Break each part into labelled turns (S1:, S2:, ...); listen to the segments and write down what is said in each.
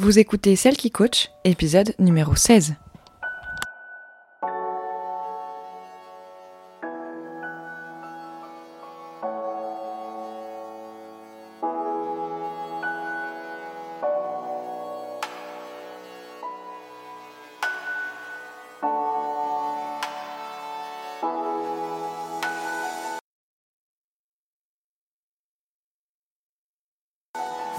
S1: Vous écoutez Celle qui coach, épisode numéro 16.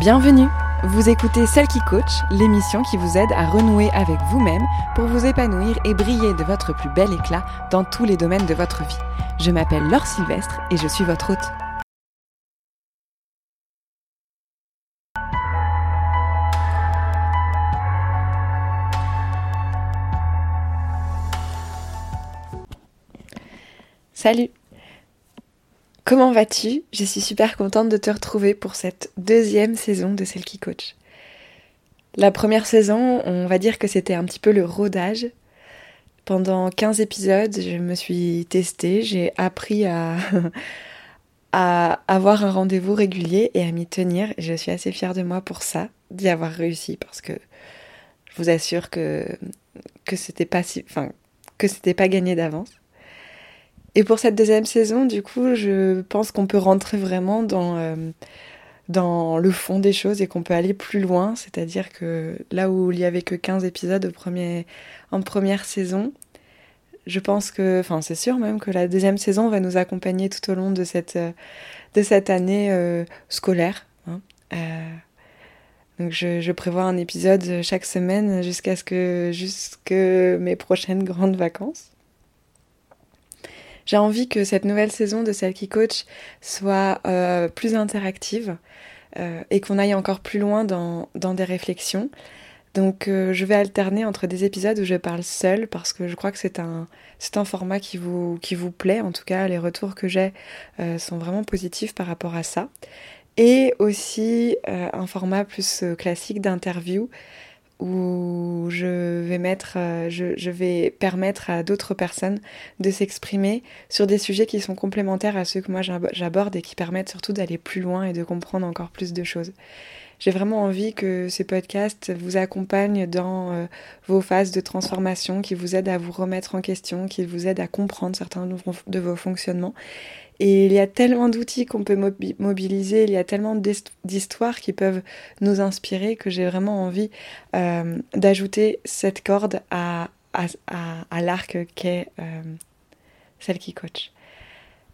S1: Bienvenue Vous écoutez Celle qui coach, l'émission qui vous aide à renouer avec vous-même pour vous épanouir et briller de votre plus bel éclat dans tous les domaines de votre vie. Je m'appelle Laure Sylvestre et je suis votre hôte. Salut Comment vas-tu? Je suis super contente de te retrouver pour cette deuxième saison de Celle qui coach. La première saison, on va dire que c'était un petit peu le rodage. Pendant 15 épisodes, je me suis testée, j'ai appris à, avoir un rendez-vous régulier et à m'y tenir. je suis assez fière de moi pour ça, d'y avoir réussi, parce que je vous assure que, que c'était pas si, enfin, que c'était pas gagné d'avance. Et pour cette deuxième saison, du coup, je pense qu'on peut rentrer vraiment dans, euh, dans le fond des choses et qu'on peut aller plus loin. C'est-à-dire que là où il n'y avait que 15 épisodes en première saison, je pense que, enfin c'est sûr même que la deuxième saison va nous accompagner tout au long de cette, euh, de cette année euh, scolaire. Hein. donc je, prévois un épisode chaque semaine jusqu'à ce que mes prochaines grandes vacances. J'ai envie que cette nouvelle saison de Celle qui coach soit euh, plus interactive euh, et qu'on aille encore plus loin dans, des réflexions. Donc euh, je vais alterner entre des épisodes où je parle seule parce que je crois que c'est un, un format qui vous, qui vous plaît. En tout cas, les retours que j'ai sont vraiment positifs par rapport à ça. Et aussi un format plus classique d'interview où je vais mettre, euh, je, vais permettre à d'autres personnes de s'exprimer sur des sujets qui sont complémentaires à ceux que moi j'aborde et qui permettent surtout d'aller plus loin et de comprendre encore plus de choses. J'ai vraiment envie que ces podcasts vous accompagnent dans euh, vos phases de transformation, qui vous aident à vous remettre en question, qui vous aident à comprendre certains de vos fonctionnements et il y a tellement d'outils qu'on peut mobiliser, il y a tellement d'histoires qui peuvent nous inspirer que j'ai vraiment envie euh, d'ajouter cette corde à, l'arc qu'est euh, celle qui coach.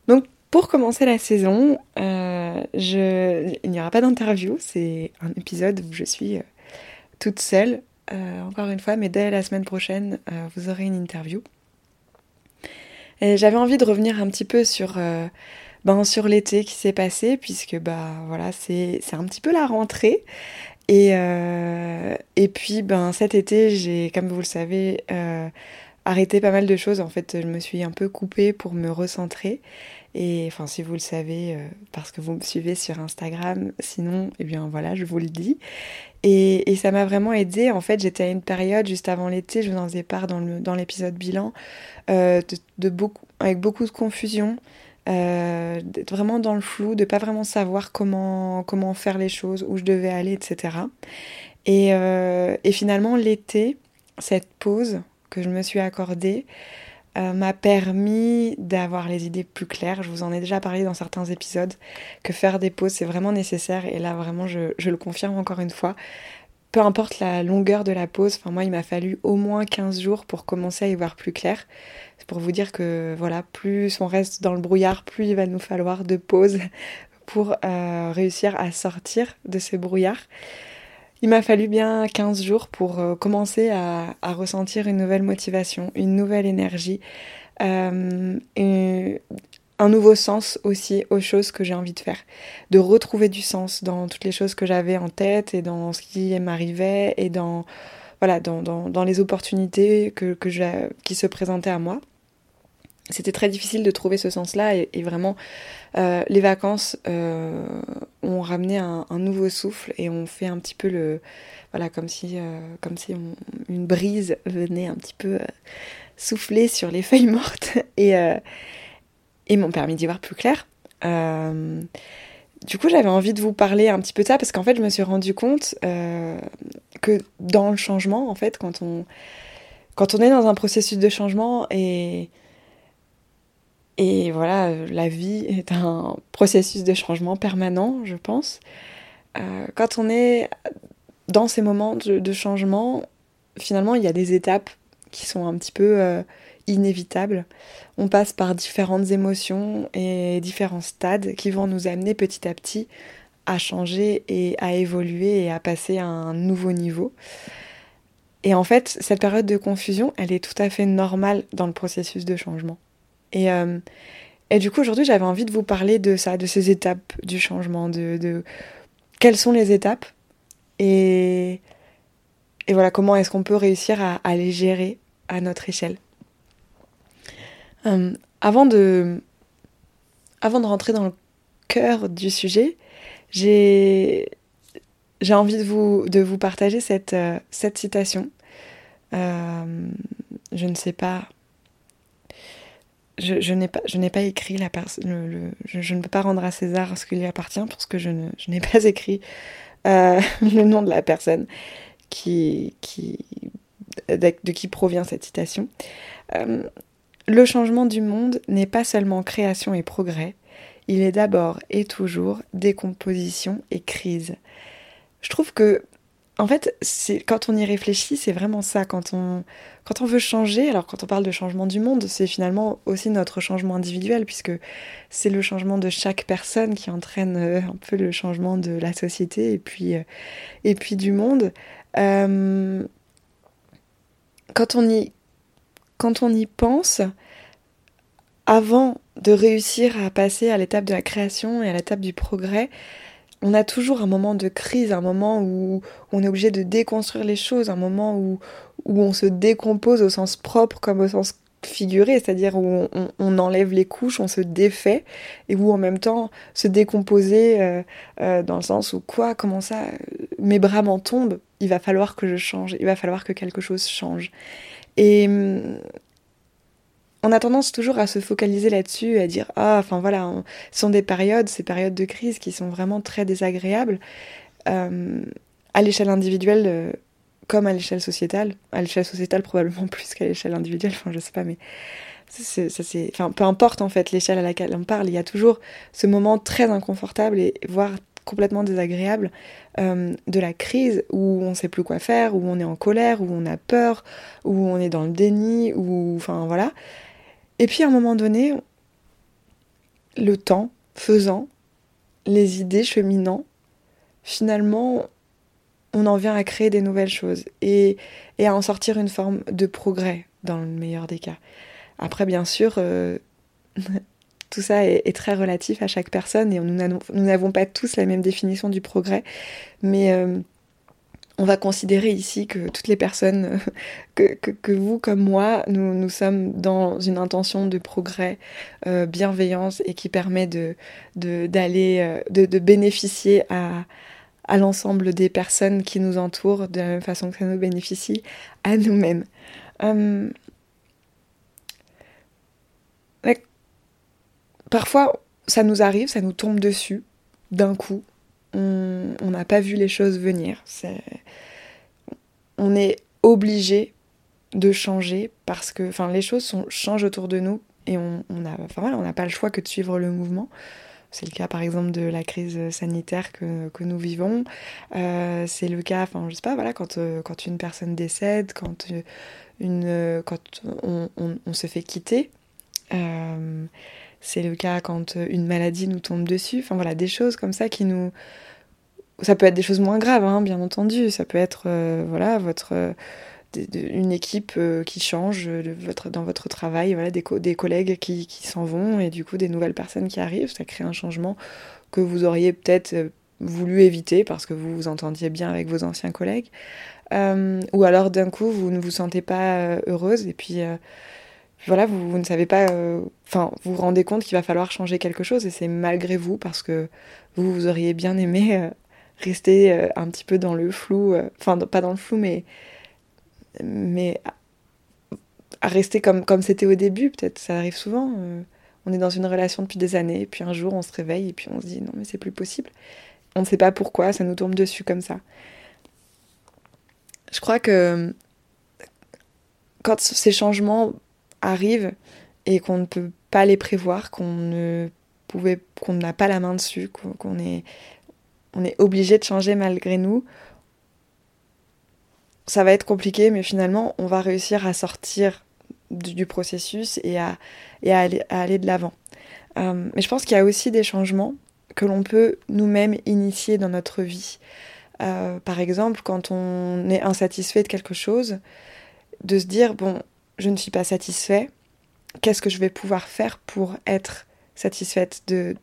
S1: Donc pour commencer la saison, euh, il n'y aura pas d'interview, c'est un épisode où je suis toute seule, encore une fois, mais dès la semaine prochaine, vous aurez une interview. J'avais envie de revenir un petit peu sur, euh, ben, sur l'été qui s'est passé, puisque bah, voilà, c'est un petit peu la rentrée. Et, euh, et puis ben, cet été, j'ai, comme vous le savez, euh, arrêté pas mal de choses. En fait, je me suis un peu coupée pour me recentrer. Et enfin, si vous le savez, parce que vous me suivez sur Instagram, sinon, eh bien voilà, je vous le dis. Et, et ça m'a vraiment aidé. En fait, j'étais à une période juste avant l'été, je vous en faisais part dans l'épisode bilan, euh, de, beaucoup, avec beaucoup de confusion, euh, d'être vraiment dans le flou, de pas vraiment savoir comment, comment faire les choses, où je devais aller, etc. Et, euh, et finalement, l'été, cette pause que je me suis accordée, m'a permis d'avoir les idées plus claires. Je vous en ai déjà parlé dans certains épisodes, que faire des pauses, c'est vraiment nécessaire. Et là, vraiment, je, je, le confirme encore une fois peu importe la longueur de la pause, enfin moi il m'a fallu au moins 15 jours pour commencer à y voir plus clair. C'est pour vous dire que voilà, plus on reste dans le brouillard, plus il va nous falloir de pauses pour euh, réussir à sortir de ce brouillard. Il m'a fallu bien 15 jours pour euh, commencer à, ressentir une nouvelle motivation, une nouvelle énergie, euh, un nouveau sens aussi aux choses que j'ai envie de faire, de retrouver du sens dans toutes les choses que j'avais en tête et dans ce qui m'arrivait et dans voilà dans, dans, dans les opportunités que, que qui se présentaient à moi. C'était très difficile de trouver ce sens-là et, vraiment euh, les vacances ont ramené un, nouveau souffle et ont fait un petit peu le voilà comme si euh, comme si une brise venait un petit peu souffler sur les feuilles mortes et et m'ont permis d'y voir plus clair. Euh, du coup, j'avais envie de vous parler un petit peu de ça parce qu'en fait, je me suis rendu compte euh, que dans le changement, en fait, quand on, quand on est dans un processus de changement et, et voilà, la vie est un processus de changement permanent, je pense. Euh, quand on est dans ces moments de, changement, finalement, il y a des étapes qui sont un petit peu euh, inévitables. On passe par différentes émotions et différents stades qui vont nous amener petit à petit à changer et à évoluer et à passer à un nouveau niveau. Et en fait, cette période de confusion, elle est tout à fait normale dans le processus de changement. Et, euh, et du coup, aujourd'hui, j'avais envie de vous parler de ça, de ces étapes du changement, de, quelles sont les étapes et, voilà, comment est-ce qu'on peut réussir à, les gérer à notre échelle. Euh, avant, de, avant de rentrer dans le cœur du sujet, j'ai envie de vous, de vous partager cette, euh, cette citation. Je ne sais pas. Je, n'ai pas, pas écrit la personne. Le, je, ne peux pas rendre à César ce qui lui appartient parce que je, je n'ai pas écrit euh, le nom de la personne qui, qui, de, de qui provient cette citation. Euh, le changement du monde n'est pas seulement création et progrès, il est d'abord et toujours décomposition et crise. Je trouve que, en fait, quand on y réfléchit, c'est vraiment ça. Quand on, quand on veut changer, alors quand on parle de changement du monde, c'est finalement aussi notre changement individuel, puisque c'est le changement de chaque personne qui entraîne euh, un peu le changement de la société et puis, euh, et puis du monde. Euh, quand, on y, quand on y pense, avant de réussir à passer à l'étape de la création et à l'étape du progrès, on a toujours un moment de crise, un moment où on est obligé de déconstruire les choses, un moment où, on se décompose au sens propre comme au sens figuré, c'est-à-dire où on, enlève les couches, on se défait, et où en même temps se décomposer euh, euh, dans le sens où quoi, comment ça, mes bras m'en tombent, il va falloir que je change, il va falloir que quelque chose change. Et, hum, on a tendance toujours à se focaliser là-dessus, à dire ah, enfin voilà, ce sont des périodes, ces périodes de crise qui sont vraiment très désagréables euh, à l'échelle individuelle euh, comme à l'échelle sociétale. À l'échelle sociétale probablement plus qu'à l'échelle individuelle, enfin je sais pas, mais ça c'est, enfin peu importe en fait l'échelle à laquelle on parle, il y a toujours ce moment très inconfortable et voire complètement désagréable euh, de la crise où on sait plus quoi faire, où on est en colère, où on a peur, où on est dans le déni, où enfin voilà. Et puis à un moment donné, le temps faisant, les idées cheminant, finalement, on en vient à créer des nouvelles choses et, à en sortir une forme de progrès dans le meilleur des cas. Après, bien sûr, euh, tout ça est, est, très relatif à chaque personne et nous n'avons pas tous la même définition du progrès, mais euh, on va considérer ici que toutes les personnes, que, que, vous comme moi, nous, sommes dans une intention de progrès, euh, bienveillance et qui permet de, d'aller, euh, de, de, bénéficier à, l'ensemble des personnes qui nous entourent de la même façon que ça nous bénéficie à nous-mêmes. Parfois, ça nous arrive, ça nous tombe dessus d'un coup on n'a pas vu les choses venir. on est obligé de changer parce que enfin, les choses changent autour de nous et on n'a enfin, pas le choix que de suivre le mouvement. C'est le cas par exemple de la crise sanitaire que, nous vivons. Euh, c'est le cas, enfin je sais pas, voilà, quand, euh, quand une personne décède, quand, euh, quand on, on, se fait quitter. c'est le cas quand une maladie nous tombe dessus. Enfin voilà, des choses comme ça qui nous, ça peut être des choses moins graves, hein, bien entendu. Ça peut être, euh, voilà, votre euh, une équipe euh, qui change dans votre travail, voilà, des, des collègues qui, s'en vont et du coup des nouvelles personnes qui arrivent. Ça crée un changement que vous auriez peut-être voulu éviter parce que vous vous entendiez bien avec vos anciens collègues. ou alors d'un coup vous ne vous sentez pas heureuse et puis voilà, vous, vous, ne savez pas, enfin, vous vous rendez compte qu'il va falloir changer quelque chose et c'est malgré vous parce que vous, vous auriez bien aimé rester euh, un petit peu dans le flou, euh, enfin pas dans le flou, mais, mais à rester comme comme c'était au début, peut-être ça arrive souvent. Euh, on est dans une relation depuis des années, et puis un jour on se réveille et puis on se dit non mais c'est plus possible. On ne sait pas pourquoi, ça nous tombe dessus comme ça. je crois que quand ces changements arrivent et qu'on ne peut pas les prévoir, qu'on ne qu'on n'a pas la main dessus, qu'on est, on est obligé de changer malgré nous, ça va être compliqué, mais finalement, on va réussir à sortir du, processus et à, aller, de l'avant. Euh, mais je pense qu'il y a aussi des changements que l'on peut nous-mêmes initier dans notre vie. Euh, par exemple, quand on est insatisfait de quelque chose, de se dire, bon, je ne suis pas satisfait, qu'est-ce que je vais pouvoir faire pour être satisfaite de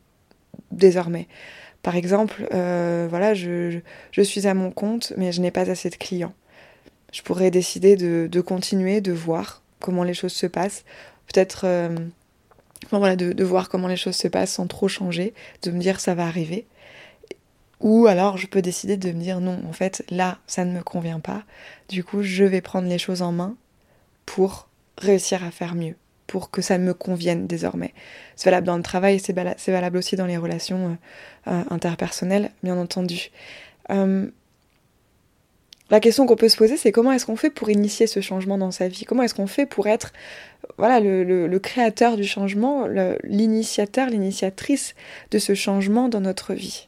S1: désormais? Par exemple, euh, voilà, je, suis à mon compte, mais je n'ai pas assez de clients. Je pourrais décider de, continuer, de voir comment les choses se passent, peut-être euh, de, voir comment les choses se passent sans trop changer, de me dire ça va arriver. Ou alors je peux décider de me dire non, en fait là ça ne me convient pas, du coup je vais prendre les choses en main pour réussir à faire mieux, pour que ça me convienne désormais. C'est valable dans le travail, c'est valable, aussi dans les relations euh, euh, interpersonnelles, bien entendu. Euh, la question qu'on peut se poser, c'est comment est-ce qu'on fait pour initier ce changement dans sa vie? Comment est-ce qu'on fait pour être voilà, le créateur du changement, l'initiateur, l'initiatrice de ce changement dans notre vie?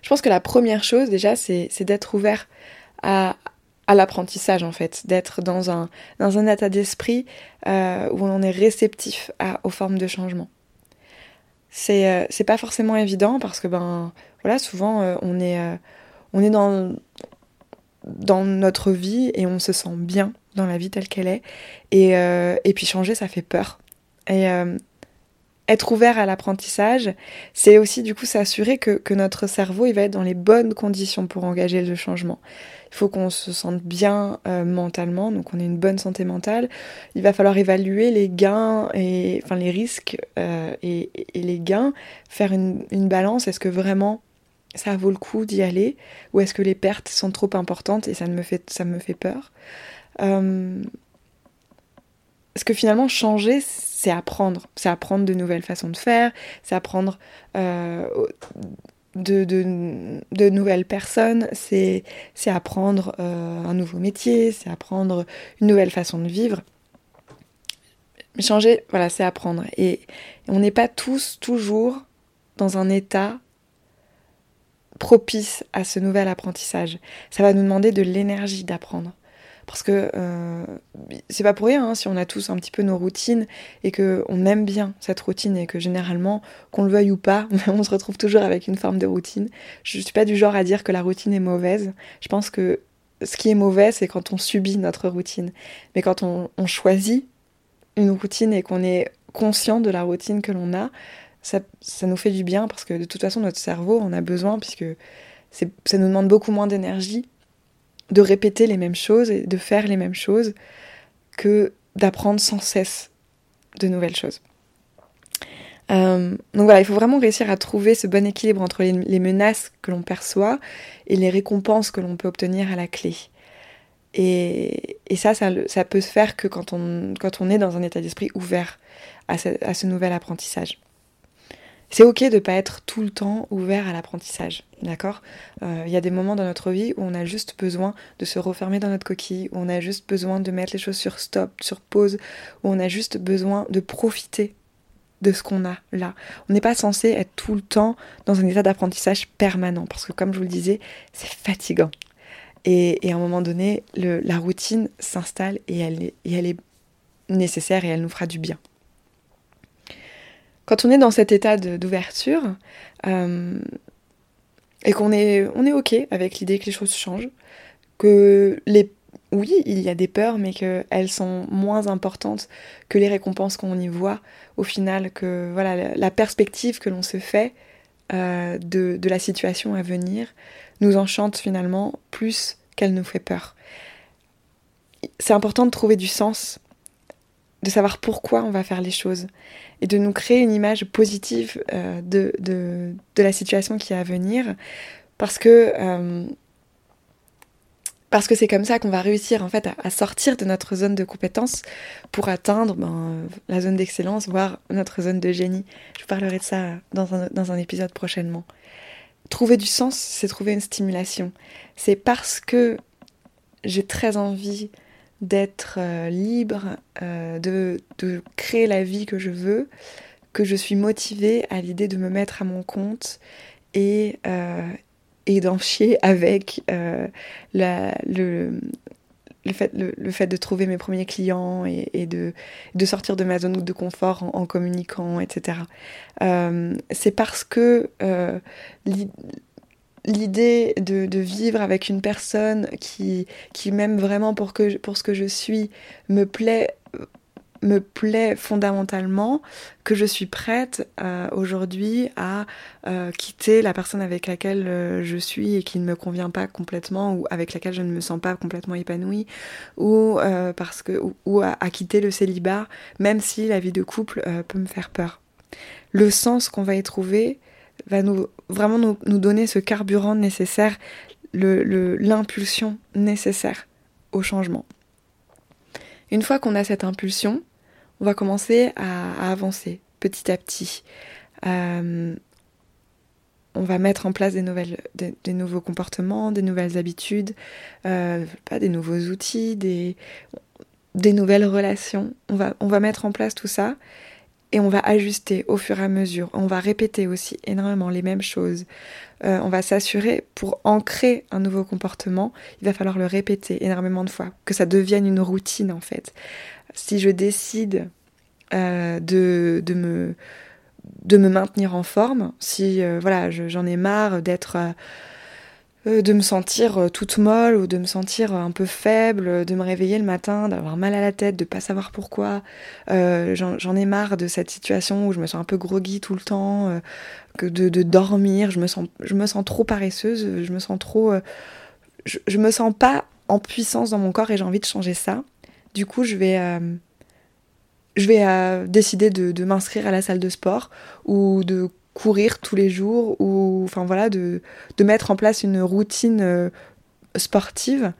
S1: Je pense que la première chose déjà, c'est d'être ouvert à, l'apprentissage en fait, d'être dans un, dans un état d'esprit euh, où on est réceptif aux formes de changement. C'est euh, pas forcément évident parce que ben voilà souvent euh, on est on est dans dans notre vie et on se sent bien dans la vie telle qu'elle est et, et puis changer ça fait peur et être ouvert à l'apprentissage, c'est aussi du coup s'assurer que, notre cerveau il va être dans les bonnes conditions pour engager le changement. Faut qu'on se sente bien euh, mentalement, donc on ait une bonne santé mentale. Il va falloir évaluer les gains et enfin les risques euh, et, les gains, faire une, balance. Est-ce que vraiment ça vaut le coup d'y aller ou est-ce que les pertes sont trop importantes et ça me fait ça me fait peur? Euh, parce que finalement, changer, c'est apprendre? C'est apprendre de nouvelles façons de faire, c'est apprendre euh, de, de, nouvelles personnes, c'est apprendre euh, un nouveau métier, c'est apprendre une nouvelle façon de vivre. Changer, voilà, c'est apprendre. Et on n'est pas tous toujours dans un état propice à ce nouvel apprentissage. Ça va nous demander de l'énergie d'apprendre. Parce que euh, c'est pas pour rien hein, si on a tous un petit peu nos routines et qu'on aime bien cette routine et que généralement, qu'on le veuille ou pas, on se retrouve toujours avec une forme de routine. Je suis pas du genre à dire que la routine est mauvaise. Je pense que ce qui est mauvais, c'est quand on subit notre routine. Mais quand on, choisit une routine et qu'on est conscient de la routine que l'on a, ça, ça, nous fait du bien parce que de toute façon, notre cerveau en a besoin puisque ça nous demande beaucoup moins d'énergie de répéter les mêmes choses et de faire les mêmes choses que d'apprendre sans cesse de nouvelles choses. Euh, donc voilà, il faut vraiment réussir à trouver ce bon équilibre entre les, menaces que l'on perçoit et les récompenses que l'on peut obtenir à la clé. Et, ça, ça, peut se faire que quand on, quand on est dans un état d'esprit ouvert à ce nouvel apprentissage. C'est ok de ne pas être tout le temps ouvert à l'apprentissage, d'accord? Euh, Il y a des moments dans notre vie où on a juste besoin de se refermer dans notre coquille, où on a juste besoin de mettre les choses sur stop, sur pause, où on a juste besoin de profiter de ce qu'on a là. On n'est pas censé être tout le temps dans un état d'apprentissage permanent, parce que comme je vous le disais, c'est fatigant. Et, à un moment donné, la routine s'installe et elle, et elle est nécessaire et elle nous fera du bien. Quand on est dans cet état d'ouverture euh, et qu'on est, on est OK avec l'idée que les choses changent, que les oui, il y a des peurs, mais qu'elles sont moins importantes que les récompenses qu'on y voit au final, que voilà la perspective que l'on se fait euh, de, de, la situation à venir nous enchante finalement plus qu'elle nous fait peur. C'est important de trouver du sens de savoir pourquoi on va faire les choses et de nous créer une image positive euh, de, la situation qui est à venir parce que euh, parce que c'est comme ça qu'on va réussir en fait à, sortir de notre zone de compétence pour atteindre ben, la zone d'excellence, voire notre zone de génie. Je vous parlerai de ça dans un, dans un épisode prochainement. Trouver du sens, c'est trouver une stimulation. C'est parce que j'ai très envie d'être euh, libre, euh, de, de, créer la vie que je veux, que je suis motivée à l'idée de me mettre à mon compte et, euh, et d'en chier avec la, le, le fait, le, fait, de trouver mes premiers clients et, de, de, sortir de ma zone de confort en, en communiquant, etc. c'est parce que l'idée de, vivre avec une personne qui, qui m'aime vraiment pour, que, pour ce que je suis me plaît me plaît fondamentalement que je suis prête euh, aujourd'hui à euh, quitter la personne avec laquelle euh, je suis et qui ne me convient pas complètement ou avec laquelle je ne me sens pas complètement épanouie ou parce que ou, à, quitter le célibat même si la vie de couple peut me faire peur. Le sens qu'on va y trouver va nous vraiment nous, donner ce carburant nécessaire, l'impulsion le, nécessaire au changement. Une fois qu'on a cette impulsion, on va commencer à, avancer petit à petit. Euh, on va mettre en place des, nouvelles, des, nouveaux comportements, des nouvelles habitudes, euh, pas des nouveaux outils, des, des nouvelles relations. On va, on va mettre en place tout ça et on va ajuster au fur et à mesure. On va répéter aussi énormément les mêmes choses. Euh, on va s'assurer pour ancrer un nouveau comportement, il va falloir le répéter énormément de fois, que ça devienne une routine en fait. Si je décide euh, de, de, me, maintenir en forme, si euh, voilà, j'en ai marre d'être de me sentir euh, toute molle ou de me sentir un peu faible, de me réveiller le matin, d'avoir mal à la tête, de pas savoir pourquoi. Euh, j'en ai marre de cette situation où je me sens un peu groggy tout le temps, que de, dormir, je me, sens, je me sens trop paresseuse, je me sens trop... Je, me sens pas en puissance dans mon corps et j'ai envie de changer ça. Du coup, je vais je vais décider de, de m'inscrire à la salle de sport ou de courir tous les jours ou enfin voilà de, mettre en place une routine euh, sportive.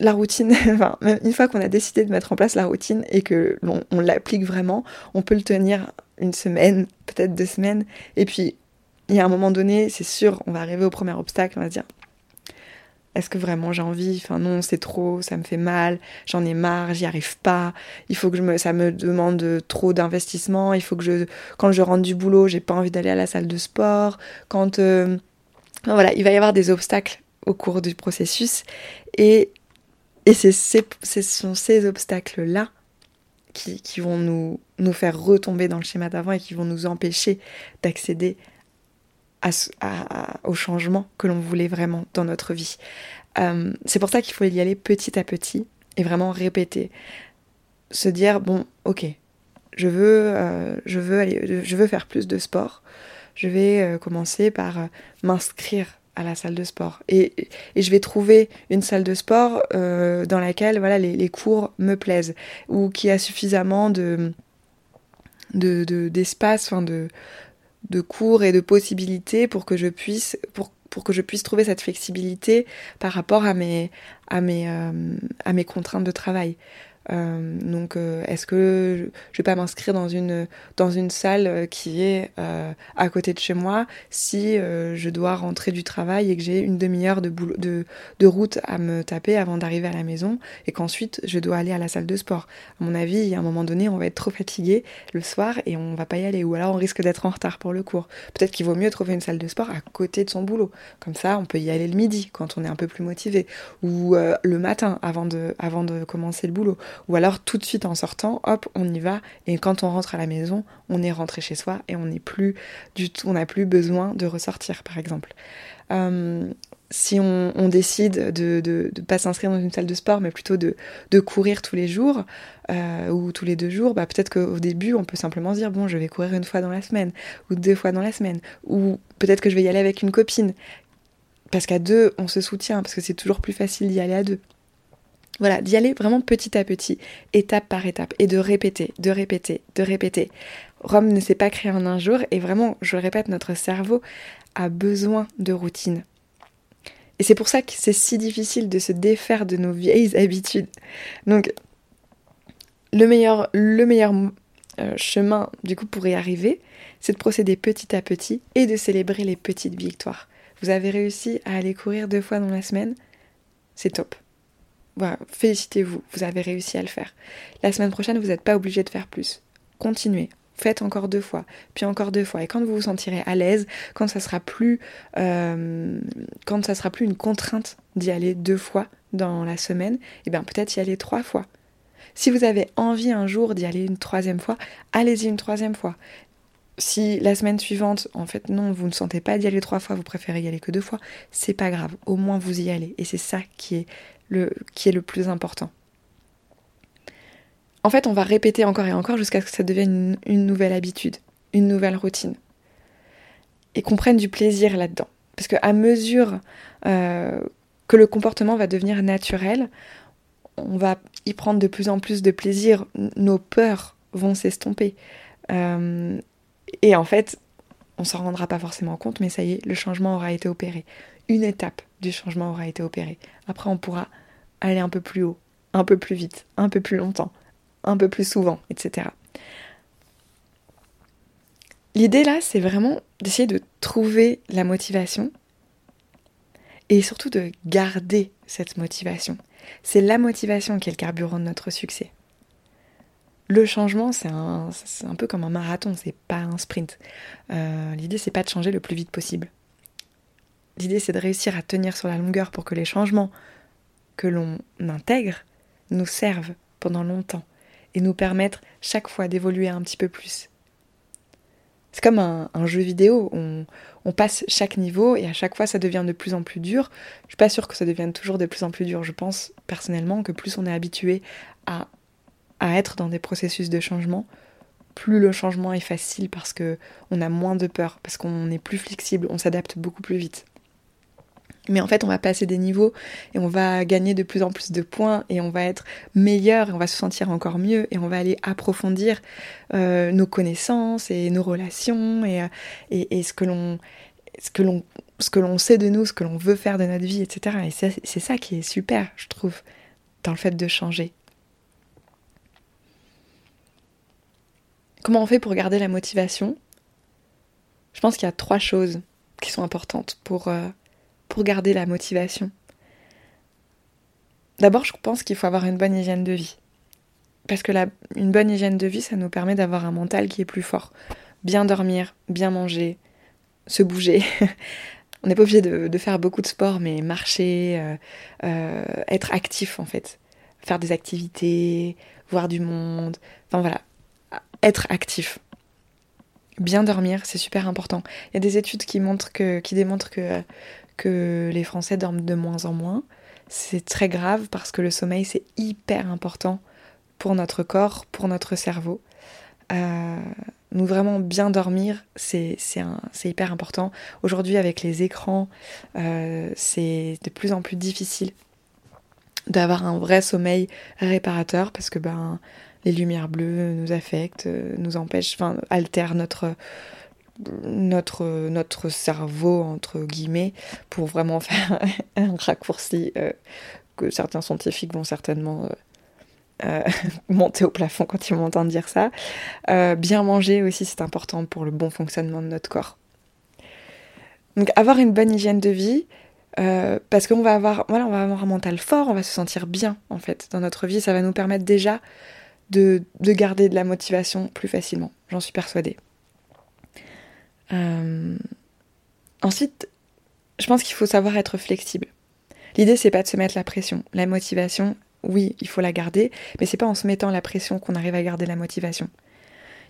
S1: La routine, enfin, une fois qu'on a décidé de mettre en place la routine et que l'on on, l'applique vraiment, on peut le tenir une semaine, peut-être deux semaines, et puis il y a un moment donné, c'est sûr, on va arriver au premier obstacle, on va se dire est-ce que vraiment j'ai envie? Enfin non, c'est trop, ça me fait mal, j'en ai marre, j'y arrive pas. Il faut que je me, ça me demande trop d'investissement. Il faut que je, quand je rentre du boulot, j'ai pas envie d'aller à la salle de sport. Quand, euh, voilà, il va y avoir des obstacles au cours du processus et et c'est, ce sont ces obstacles là qui, qui vont nous nous faire retomber dans le schéma d'avant et qui vont nous empêcher d'accéder au changement que l'on voulait vraiment dans notre vie. Euh, c'est pour ça qu'il faut y aller petit à petit et vraiment répéter. Se dire, bon, ok, je veux, euh, je veux, aller, je veux faire plus de sport. Je vais euh, commencer par m'inscrire à la salle de sport. Et, et, je vais trouver une salle de sport dans laquelle voilà, les, les, cours me plaisent ou qui a suffisamment de d'espace, de, enfin de, de cours et de possibilités pour que je puisse pour, pour que je puisse trouver cette flexibilité par rapport à mes à mes euh, à mes contraintes de travail. Euh, donc, euh, est-ce que je vais pas m'inscrire dans une, dans une salle euh, qui est à côté de chez moi si je dois rentrer du travail et que j'ai une demi-heure de, de, de, route à me taper avant d'arriver à la maison et qu'ensuite je dois aller à la salle de sport? À mon avis, à un moment donné, on va être trop fatigué le soir et on va pas y aller ou alors on risque d'être en retard pour le cours. Peut-être qu'il vaut mieux trouver une salle de sport à côté de son boulot. Comme ça, on peut y aller le midi quand on est un peu plus motivé ou le matin avant de, avant de commencer le boulot ou alors tout de suite en sortant, hop, on y va. Et quand on rentre à la maison, on est rentré chez soi et on n'est plus du tout, on n'a plus besoin de ressortir, par exemple. Euh, si on, décide de ne pas s'inscrire dans une salle de sport, mais plutôt de, courir tous les jours euh, ou tous les deux jours, bah peut-être qu'au début, on peut simplement dire bon, je vais courir une fois dans la semaine ou deux fois dans la semaine, ou peut-être que je vais y aller avec une copine. Parce qu'à deux, on se soutient, parce que c'est toujours plus facile d'y aller à deux. Voilà, d'y aller vraiment petit à petit, étape par étape, et de répéter, de répéter, de répéter. Rome ne s'est pas créé en un jour, et vraiment, je répète, notre cerveau a besoin de routine. Et c'est pour ça que c'est si difficile de se défaire de nos vieilles habitudes. Donc, le meilleur, le meilleur euh, chemin, du coup, pour y arriver, c'est de procéder petit à petit et de célébrer les petites victoires. Vous avez réussi à aller courir deux fois dans la semaine c'est top. Voilà, félicitez-vous, vous avez réussi à le faire. La semaine prochaine, vous n'êtes pas obligé de faire plus. Continuez, faites encore deux fois, puis encore deux fois. Et quand vous vous sentirez à l'aise, quand ça sera plus, euh, quand ça sera plus une contrainte d'y aller deux fois dans la semaine, et eh bien peut-être y aller trois fois. Si vous avez envie un jour d'y aller une troisième fois, allez-y une troisième fois. Si la semaine suivante, en fait, non, vous ne sentez pas d'y aller trois fois, vous préférez y aller que deux fois, c'est pas grave. Au moins vous y allez. Et c'est ça qui est qui est le plus important. En fait, on va répéter encore et encore jusqu'à ce que ça devienne une, nouvelle habitude, une nouvelle routine. Et qu'on prenne du plaisir là-dedans. Parce qu'à mesure euh, que le comportement va devenir naturel, on va y prendre de plus en plus de plaisir, nos peurs vont s'estomper. Euh, et en fait, on s'en rendra pas forcément compte, mais ça y est, le changement aura été opéré. Une étape du changement aura été opérée. Après, on pourra aller un peu plus haut, un peu plus vite, un peu plus longtemps, un peu plus souvent, etc. L'idée là, c'est vraiment d'essayer de trouver la motivation et surtout de garder cette motivation. C'est la motivation qui est le carburant de notre succès. Le changement, c'est un, peu comme un marathon, c'est pas un sprint. Euh, l'idée, c'est pas de changer le plus vite possible. L'idée, c'est de réussir à tenir sur la longueur pour que les changements que l'on intègre nous servent pendant longtemps et nous permettent chaque fois d'évoluer un petit peu plus. C'est comme un, jeu vidéo, on, passe chaque niveau et à chaque fois ça devient de plus en plus dur. Je suis pas sûre que ça devienne toujours de plus en plus dur. Je pense personnellement que plus on est habitué à, à être dans des processus de changement, plus le changement est facile parce que on a moins de peur, parce qu'on est plus flexible, on s'adapte beaucoup plus vite. Mais en fait, on va passer des niveaux et on va gagner de plus en plus de points et on va être meilleur et on va se sentir encore mieux et on va aller approfondir euh, nos connaissances et nos relations et, euh, et, ce que l'on ce que l'on ce que l'on sait de nous, ce que l'on veut faire de notre vie, etc. Et c'est ça qui est super, je trouve, dans le fait de changer. Comment on fait pour garder la motivation? Je pense qu'il y a trois choses qui sont importantes pour euh, pour garder la motivation D'abord, je pense qu'il faut avoir une bonne hygiène de vie. Parce que la, une bonne hygiène de vie, ça nous permet d'avoir un mental qui est plus fort. Bien dormir, bien manger, se bouger. On n'est pas obligé de, faire beaucoup de sport, mais marcher, euh, euh, être actif en fait. Faire des activités, voir du monde. Enfin voilà, être actif. Bien dormir, c'est super important. Il y a des études qui, qui démontrent que que les Français dorment de moins en moins. C'est très grave parce que le sommeil, c'est hyper important pour notre corps, pour notre cerveau. Euh, nous vraiment bien dormir, c'est hyper important. Aujourd'hui, avec les écrans, euh, c'est de plus en plus difficile d'avoir un vrai sommeil réparateur parce que ben, les lumières bleues nous affectent, nous empêchent, enfin, altèrent notre, notre, notre cerveau, entre guillemets, pour vraiment faire un raccourci euh, que certains scientifiques vont certainement euh, euh, monter au plafond quand ils m'entendent dire ça. bien manger aussi, c'est important pour le bon fonctionnement de notre corps. Donc avoir une bonne hygiène de vie, parce qu'on va avoir, voilà, on va avoir un mental fort, on va se sentir bien en fait dans notre vie, ça va nous permettre déjà de, de garder de la motivation plus facilement, j'en suis persuadée. Euh, ensuite, je pense qu'il faut savoir être flexible. L'idée, c'est pas de se mettre la pression. La motivation, oui, il faut la garder, mais c'est pas en se mettant la pression qu'on arrive à garder la motivation.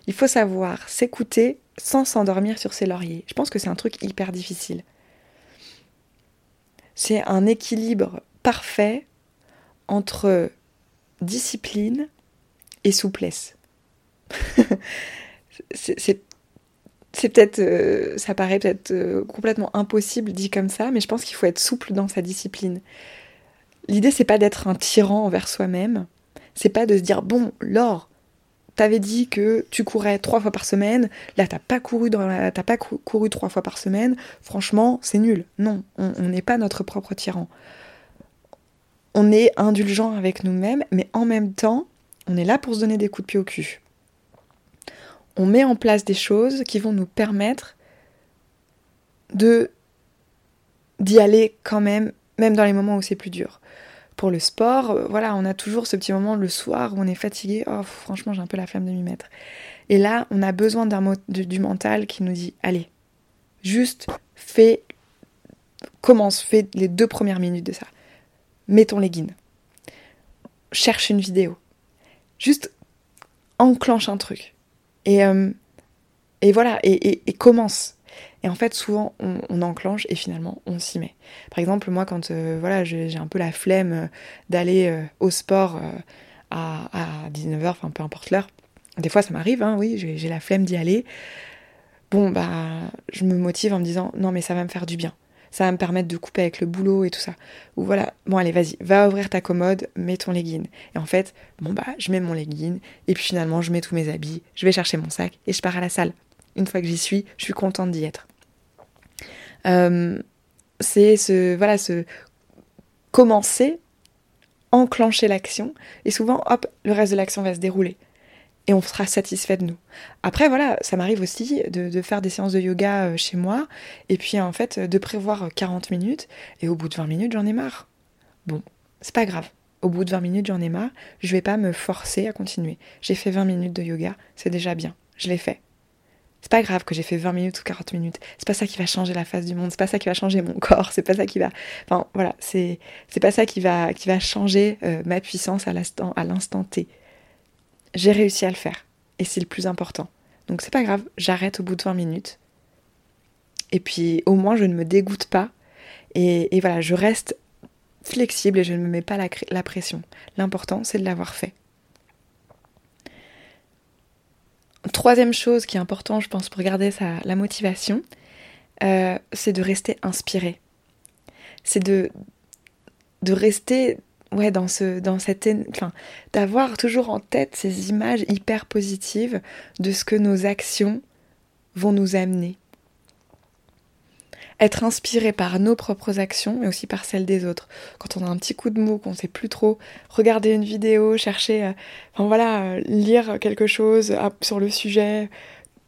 S1: Il faut savoir s'écouter sans s'endormir sur ses lauriers. Je pense que c'est un truc hyper difficile. C'est un équilibre parfait entre discipline et souplesse. c'est c'est peut-être, euh, ça paraît peut-être euh, complètement impossible dit comme ça, mais je pense qu'il faut être souple dans sa discipline. L'idée, c'est pas d'être un tyran envers soi-même. C'est pas de se dire bon, Laure, t'avais dit que tu courais trois fois par semaine, là t'as pas couru t'as pas couru trois fois par semaine. Franchement, c'est nul. Non, on n'est pas notre propre tyran. On est indulgent avec nous-mêmes, mais en même temps, on est là pour se donner des coups de pied au cul on met en place des choses qui vont nous permettre de d'y aller quand même même dans les moments où c'est plus dur. Pour le sport, euh, voilà, on a toujours ce petit moment le soir où on est fatigué. Oh, franchement, j'ai un peu la flamme de m'y mettre. Et là, on a besoin d'un du mental qui nous dit allez, juste fais, commence, fais les deux premières minutes de ça. Mettons les guines. Cherche une vidéo. Juste enclenche un truc. Et, euh, et voilà, et, commence. Et en fait, souvent, on, enclenche et finalement, on s'y met. Par exemple, moi, quand euh, voilà, j'ai un peu la flemme euh, d'aller au sport à, à 19h, enfin peu importe l'heure, des fois, ça m'arrive, hein, oui, j'ai la flemme d'y aller. Bon, bah, je me motive en me disant, non, mais ça va me faire du bien. Ça va me permettre de couper avec le boulot et tout ça. Ou voilà, bon, allez, vas-y, va ouvrir ta commode, mets ton legging. Et en fait, bon, bah, je mets mon legging, et puis finalement, je mets tous mes habits, je vais chercher mon sac, et je pars à la salle. Une fois que j'y suis, je suis contente d'y être. Euh, c'est ce, voilà, ce commencer, enclencher l'action, et souvent, hop, le reste de l'action va se dérouler et on sera satisfait de nous. Après, voilà, ça m'arrive aussi de, faire des séances de yoga euh, chez moi, et puis en fait, de prévoir 40 minutes, et au bout de 20 minutes, j'en ai marre. Bon, c'est pas grave. Au bout de 20 minutes, j'en ai marre, je vais pas me forcer à continuer. J'ai fait 20 minutes de yoga, c'est déjà bien, je l'ai fait. C'est pas grave que j'ai fait 20 minutes ou 40 minutes. C'est pas ça qui va changer la face du monde. C'est pas ça qui va changer mon corps. C'est pas ça qui va. Enfin voilà, c'est c'est pas ça qui va qui va changer euh, ma puissance à à l'instant T j'ai réussi à le faire. Et c'est le plus important. Donc c'est pas grave, j'arrête au bout de 20 minutes. Et puis au moins je ne me dégoûte pas. Et, voilà, je reste flexible et je ne me mets pas la, pression. L'important, c'est de l'avoir fait. Troisième chose qui est importante, je pense, pour garder sa, la motivation, euh, c'est de rester inspiré. C'est de, de rester ouais, dans, ce, dans cette, enfin, d'avoir toujours en tête ces images hyper positives de ce que nos actions vont nous amener. Être inspiré par nos propres actions, mais aussi par celles des autres. Quand on a un petit coup de mou, qu'on ne sait plus trop, regarder une vidéo, chercher, euh, enfin voilà, lire quelque chose euh, sur le sujet,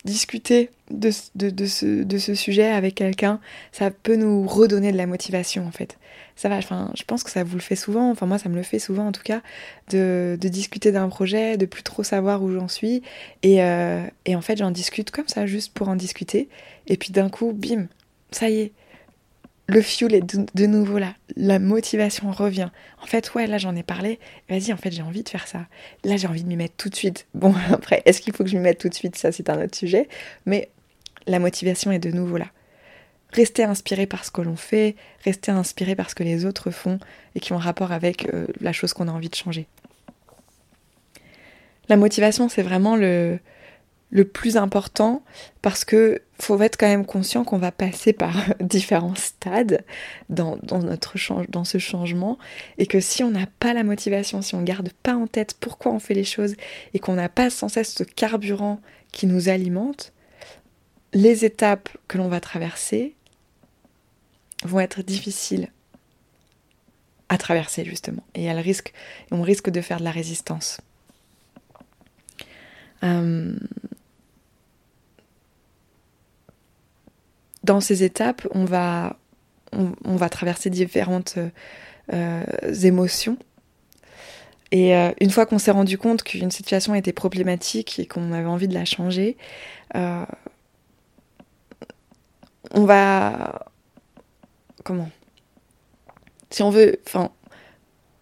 S1: discuter de, ce, de ce sujet avec quelqu'un, ça peut nous redonner de la motivation en fait ça va, enfin, je pense que ça vous le fait souvent, enfin moi ça me le fait souvent en tout cas, de, discuter d'un projet, de plus trop savoir où j'en suis, euh, et, en fait j'en discute comme ça, juste pour en discuter, et puis d'un coup, bim, ça y est, le fuel est de, nouveau là, la motivation revient. En fait, ouais, là j'en ai parlé, vas-y, en fait j'ai envie de faire ça. Là j'ai envie de m'y mettre tout de suite. Bon, après, est-ce qu'il faut que je m'y mette tout de suite? Ça c'est un autre sujet, mais la motivation est de nouveau là rester inspiré par ce que l'on fait, rester inspiré par ce que les autres font et qui ont rapport avec euh, la chose qu'on a envie de changer. La motivation, c'est vraiment le, le plus important parce que faut être quand même conscient qu'on va passer par différents stades dans, notre dans ce changement et que si on n'a pas la motivation, si on garde pas en tête pourquoi on fait les choses et qu'on n'a pas sans cesse ce carburant qui nous alimente, les étapes que l'on va traverser vont être difficiles à traverser justement. Et elles risquent, on risque de faire de la résistance. Euh, dans ces étapes, on va, on, va traverser différentes euh, émotions. Et euh, une fois qu'on s'est rendu compte qu'une situation était problématique et qu'on avait envie de la changer, on va comment Si on veut, enfin,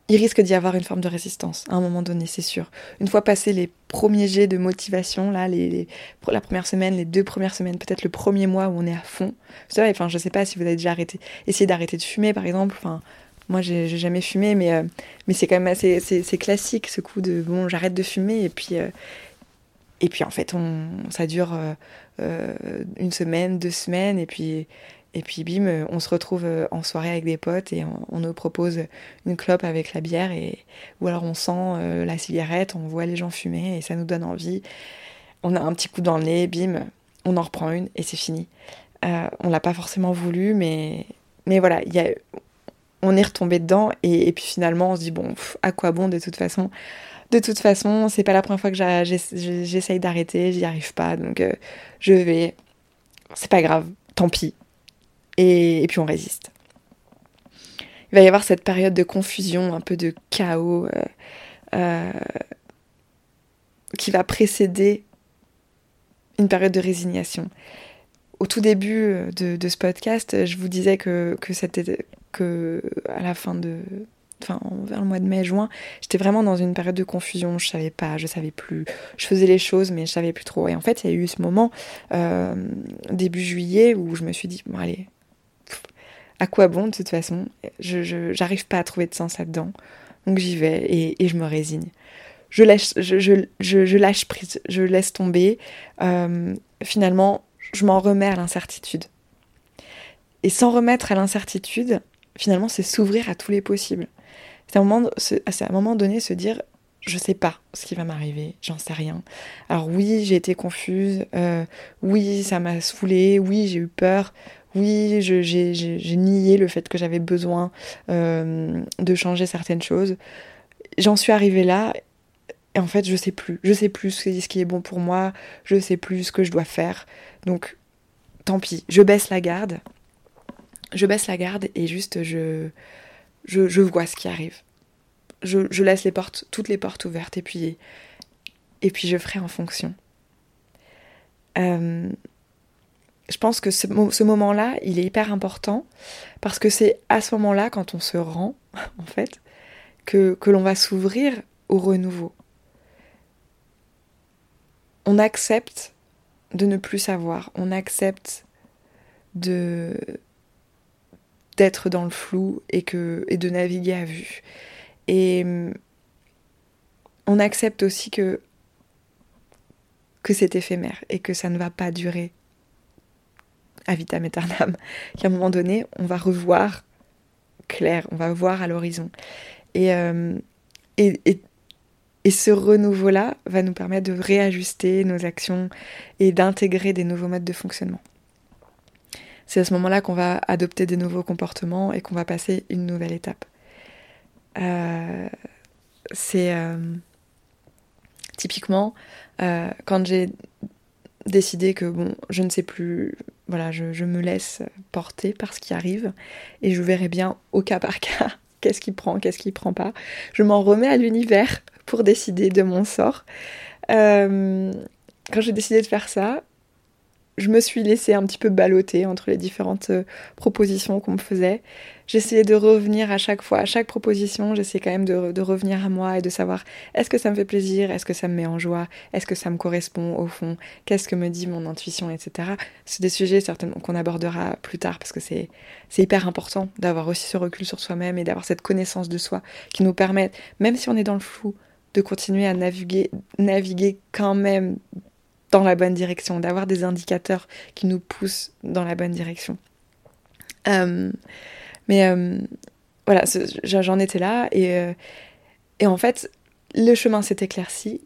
S1: il risque d'y avoir une forme de résistance à un moment donné, c'est sûr. Une fois passé les premiers jets de motivation, là, les, la première semaine, les deux premières semaines, peut-être le premier mois où on est à fond. Vous enfin, je sais pas si vous avez déjà arrêté, essayé d'arrêter de fumer, par exemple. Enfin, moi, j'ai jamais fumé, mais, euh, mais c'est quand même assez, classique ce coup de bon, j'arrête de fumer et puis. Euh, et puis en fait, on, ça dure euh, une semaine, deux semaines, et puis et puis bim, euh, on se retrouve euh, en soirée avec des potes et on, nous propose une clope avec la bière et ou alors on sent euh, la cigarette, on voit les gens fumer et ça nous donne envie. On a un petit coup dans le nez, bim, on en reprend une et c'est fini. on l'a pas forcément voulu, mais mais voilà, on est retombé dedans et, puis finalement on se dit bon, à quoi bon de toute façon? De toute façon, c'est pas la première fois que j'essaye d'arrêter, j'y arrive pas, donc je vais. C'est pas grave, tant pis, et, puis on résiste. il va y avoir cette période de confusion, un peu de chaos qui va précéder une période de résignation. Au tout début de, ce podcast, je vous disais que, que, c'était, que à la fin de, enfin vers le mois de mai-juin, j'étais vraiment dans une période de confusion. Je savais pas, je savais plus. Je faisais les choses, mais je savais plus trop. Et en fait, il y a eu ce moment euh, début juillet où je me suis dit bon allez, à quoi bon de toute façon? Je j'arrive pas à trouver de sens là-dedans, donc j'y vais et, et, je me résigne. Je lâche, je, je, je, lâche prise, je laisse tomber. Euh, finalement, je m'en remets à l'incertitude. Et sans remettre à l'incertitude, finalement, c'est s'ouvrir à tous les possibles. C'est à, un moment, à un moment donné se dire je sais pas ce qui va m'arriver, j'en sais rien. Alors oui, j'ai été confuse, euh, oui, ça m'a saoulée, oui, j'ai eu peur, oui, j'ai nié le fait que j'avais besoin euh, de changer certaines choses. J'en suis arrivée là, et en fait, je sais plus. Je sais plus ce qui est bon pour moi, je sais plus ce que je dois faire. Donc, tant pis, je baisse la garde. Je baisse la garde et juste je, je, vois ce qui arrive. Je, laisse toutes les portes ouvertes et puis, et puis je ferai en fonction. Euh, je pense que ce, moment-là, il est hyper important parce que c'est à ce moment-là, quand on se rend, en fait, que, l'on va s'ouvrir au renouveau. On accepte de ne plus savoir, on accepte de d'être dans le flou et, que, de naviguer à vue. Et on accepte aussi que c'est éphémère et que ça ne va pas durer à vitam aeternam. Qu'à un moment donné, on va revoir clair, on va voir à l'horizon. Et, euh, et, ce renouveau-là va nous permettre de réajuster nos actions et d'intégrer des nouveaux modes de fonctionnement c'est à ce moment-là qu'on va adopter des nouveaux comportements et qu'on va passer une nouvelle étape. Euh, c'est euh, typiquement quand j'ai décidé que je ne sais plus, voilà, je, me laisse porter par ce qui arrive et je verrai bien au cas par cas qu'est-ce qui prend, qu'est-ce qui prend pas. Je m'en remets à l'univers pour décider de mon sort. quand j'ai décidé de faire ça, je me suis laissée un petit peu balloter entre les différentes euh, propositions qu'on me faisait. J'essayais de revenir à chaque fois, à chaque proposition, j'essayais quand même de, revenir à moi et de savoir est-ce que ça me fait plaisir, est-ce que ça me met en joie, est-ce que ça me correspond au fond, qu'est-ce que me dit mon intuition, etc. C'est des sujets certainement qu'on abordera plus tard parce que c'est hyper important d'avoir aussi ce recul sur soi-même et d'avoir cette connaissance de soi qui nous permet, même si on est dans le flou, de continuer à naviguer, naviguer quand même dans la bonne direction, d'avoir des indicateurs qui nous poussent dans la bonne direction. Euh, mais euh, voilà, j'en étais là et, euh, et, en fait, le chemin s'est éclairci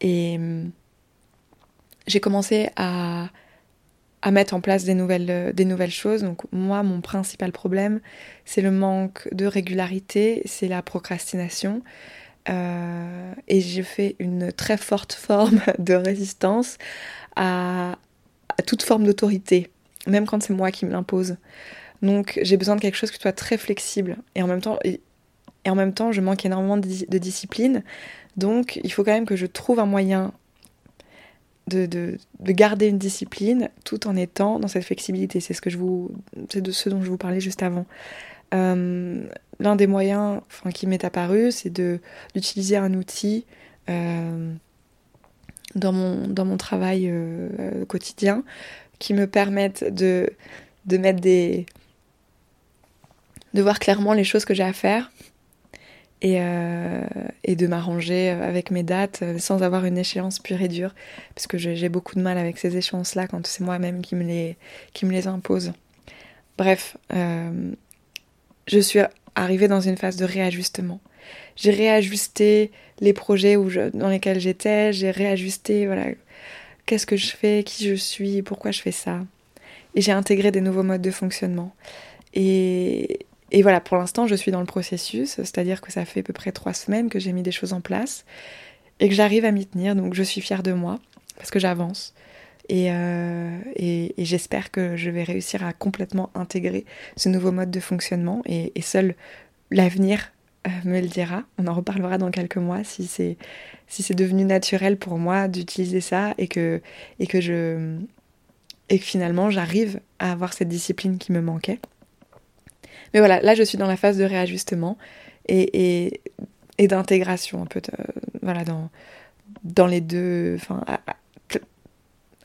S1: et j'ai commencé à, à, mettre en place des nouvelles, des nouvelles choses. Donc moi, mon principal problème, c'est le manque de régularité, c'est la procrastination. Euh, et j'ai fait une très forte forme de résistance à, toute forme d'autorité, même quand c'est moi qui me l'impose. Donc j'ai besoin de quelque chose qui soit très flexible. Et en même temps, et, en même temps je manque énormément de, discipline. Donc il faut quand même que je trouve un moyen de, de, garder une discipline tout en étant dans cette flexibilité. C'est ce que je vous, de ce dont je vous parlais juste avant. Euh, l'un des moyens enfin, qui m'est apparu, c'est d'utiliser un outil euh, dans, mon, dans mon travail euh, quotidien qui me permette de, de mettre des. De voir clairement les choses que j'ai à faire et, et de m'arranger avec mes dates sans avoir une échéance pure et dure, parce que j'ai beaucoup de mal avec ces échéances-là quand c'est moi-même qui, me les, qui me les impose. Bref, je suis arrivée dans une phase de réajustement. J'ai réajusté les projets où dans lesquels j'étais, j'ai réajusté voilà, qu'est-ce que je fais, qui je suis, pourquoi je fais ça. Et j'ai intégré des nouveaux modes de fonctionnement. Et, et voilà, pour l'instant, je suis dans le processus, c'est-à-dire que ça fait à peu près trois semaines que j'ai mis des choses en place et que j'arrive à m'y tenir, donc je suis fière de moi parce que j'avance. Et, et, j'espère que je vais réussir à complètement intégrer ce nouveau mode de fonctionnement. Et, et seul l'avenir me le dira. On en reparlera dans quelques mois si c'est si c'est devenu naturel pour moi d'utiliser ça et que et que je et que finalement j'arrive à avoir cette discipline qui me manquait. Mais voilà, là je suis dans la phase de réajustement et, d'intégration un peu voilà dans les deux enfin à,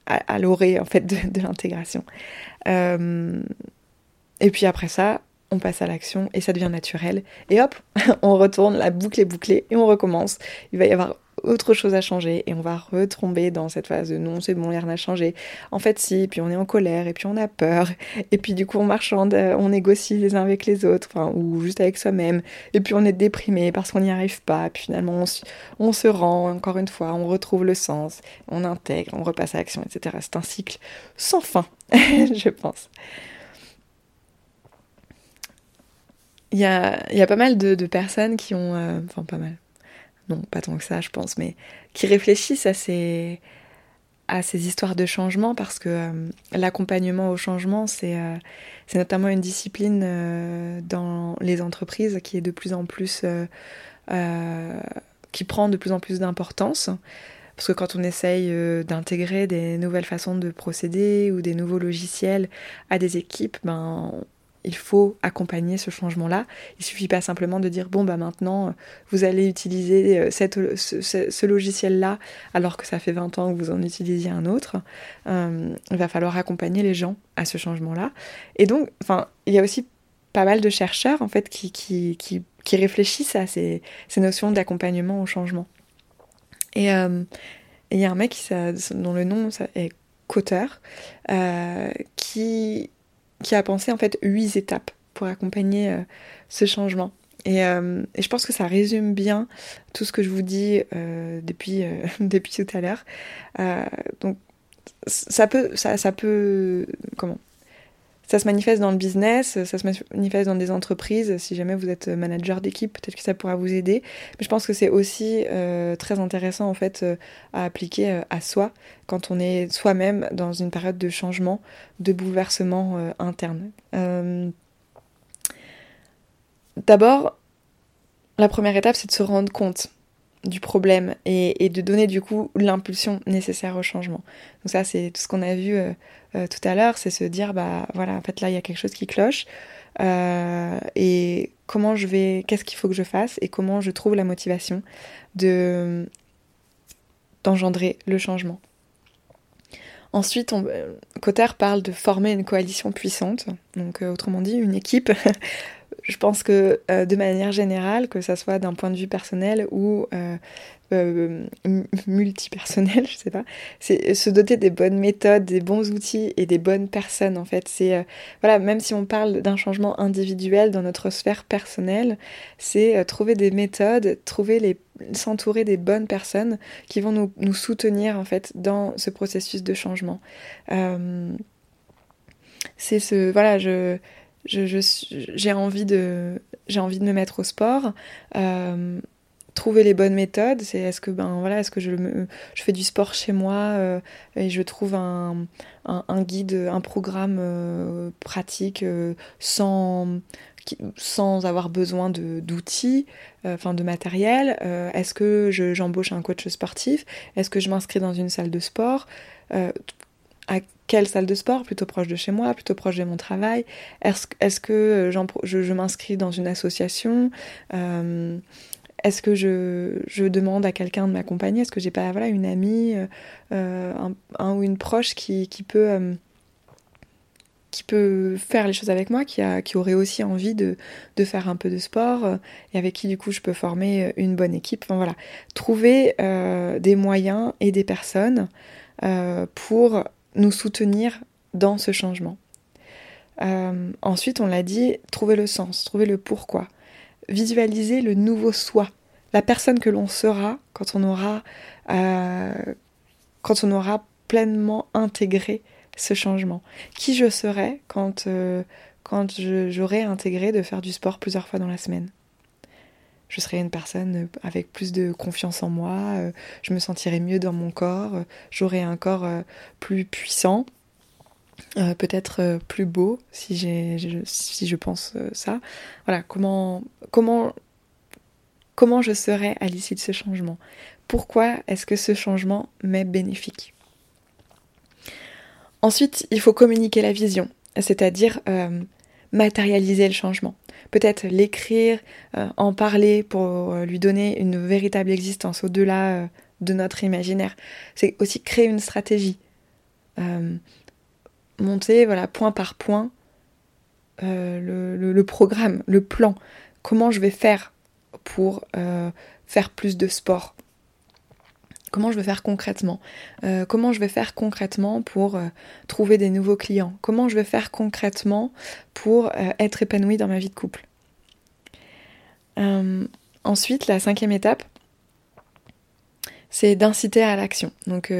S1: à, l'orée en fait de, l'intégration. Euh, et puis après ça, on passe à l'action et ça devient naturel. Et hop, on retourne, la boucle est bouclée et on recommence. Il va y avoir autre chose à changer et on va retomber dans cette phase de non, c'est bon, rien n'a changé. En fait, si, puis on est en colère et puis on a peur et puis du coup on marchande, on négocie les uns avec les autres, ou juste avec soi-même et puis on est déprimé parce qu'on n'y arrive pas. Et puis finalement on, on, se rend, encore une fois, on retrouve le sens, on intègre, on repasse à l'action, etc. C'est un cycle sans fin, je pense. Il y a, y a, pas mal de, personnes qui ont. Euh, enfin, pas mal. Non, pas tant que ça, je pense, mais qui réfléchissent à ces, à ces histoires de changement parce que euh, l'accompagnement au changement, c'est euh, notamment une discipline dans les entreprises qui est de plus en plus. qui prend de plus en plus d'importance. Parce que quand on essaye d'intégrer des nouvelles façons de procéder ou des nouveaux logiciels à des équipes, ben, il faut accompagner ce changement-là. Il suffit pas simplement de dire bon bah maintenant vous allez utiliser euh, cette, ce, logiciel-là alors que ça fait 20 ans que vous en utilisiez un autre. Euh, il va falloir accompagner les gens à ce changement-là. Et donc, enfin, il y a aussi pas mal de chercheurs en fait qui, qui, qui, réfléchissent à ces, notions d'accompagnement au changement. Et euh, il y a un mec dont le nom est Cotter, qui qui a pensé en fait huit étapes pour accompagner euh, ce changement. Euh, et, je pense que ça résume bien tout ce que je vous dis euh, depuis, depuis tout à l'heure. donc ça peut, ça, ça peut, comment? Ça se manifeste dans le business, ça se manifeste dans des entreprises. Si jamais vous êtes manager d'équipe, peut-être que ça pourra vous aider. Mais je pense que c'est aussi euh, très intéressant en fait euh, à appliquer euh, à soi quand on est soi-même dans une période de changement, de bouleversement interne. D'abord, la première étape, c'est de se rendre compte du problème et, de donner du coup l'impulsion nécessaire au changement. Donc ça c'est tout ce qu'on a vu euh, euh, tout à l'heure, c'est se dire bah voilà en fait là il y a quelque chose qui cloche euh, et comment je vais, qu'est-ce qu'il faut que je fasse et comment je trouve la motivation de d'engendrer le changement. Ensuite, on, Cotter parle de former une coalition puissante, donc autrement dit une équipe je pense que euh, de manière générale, que ça soit d'un point de vue personnel ou euh, euh, multipersonnel, je sais pas, c'est se doter des bonnes méthodes, des bons outils et des bonnes personnes en fait. C'est voilà, même si on parle d'un changement individuel dans notre sphère personnelle, c'est trouver des méthodes, trouver les s'entourer des bonnes personnes qui vont nous, nous, soutenir en fait dans ce processus de changement. c'est ce voilà, je j'ai envie de envie de me mettre au sport. Euh, trouver les bonnes méthodes c'est est-ce que ben voilà est-ce que je je fais du sport chez moi euh, et je trouve un, un, guide un programme euh, pratique sans sans avoir besoin d'outils, enfin de matériel. Est-ce que j'embauche un coach sportif? Est-ce que je m'inscris dans une salle de sport? À quelle salle de sport? Plutôt proche de chez moi, plutôt proche de mon travail? Est-ce que euh, je, m'inscris dans une association? Euh, Est-ce que je, demande à quelqu'un de m'accompagner? Est-ce que j'ai pas voilà, une amie, euh, un, ou une proche qui, peut, faire les choses avec moi, qui, aurait aussi envie de, faire un peu de sport et avec qui du coup je peux former une bonne équipe? Voilà, trouver des moyens et des personnes pour nous soutenir dans ce changement. Euh, ensuite, on l'a dit, trouver le sens, trouver le pourquoi, visualiser le nouveau soi, la personne que l'on sera quand on aura, euh, quand on aura pleinement intégré ce changement. Qui je serai quand, euh, quand j'aurai intégré de faire du sport plusieurs fois dans la semaine. Je serai une personne avec plus de confiance en moi, je me sentirai mieux dans mon corps, j'aurai un corps plus puissant. peut-être plus beau si, je pense ça. Voilà, comment, comment, comment je serai à l'issue de ce changement? Pourquoi est-ce que ce changement m'est bénéfique? Ensuite, il faut communiquer la vision, c'est-à-dire matérialiser le changement. Peut-être l'écrire, euh, en parler pour euh, lui donner une véritable existence au-delà euh, de notre imaginaire. C'est aussi créer une stratégie. monter voilà, point par point le, programme, le plan. Comment je vais faire pour faire plus de sport? Comment je vais faire concrètement euh, Comment je vais faire concrètement pour euh, trouver des nouveaux clients Comment je vais faire concrètement pour euh, être épanouie dans ma vie de couple Ensuite, la cinquième étape, c'est d'inciter à l'action. Donc,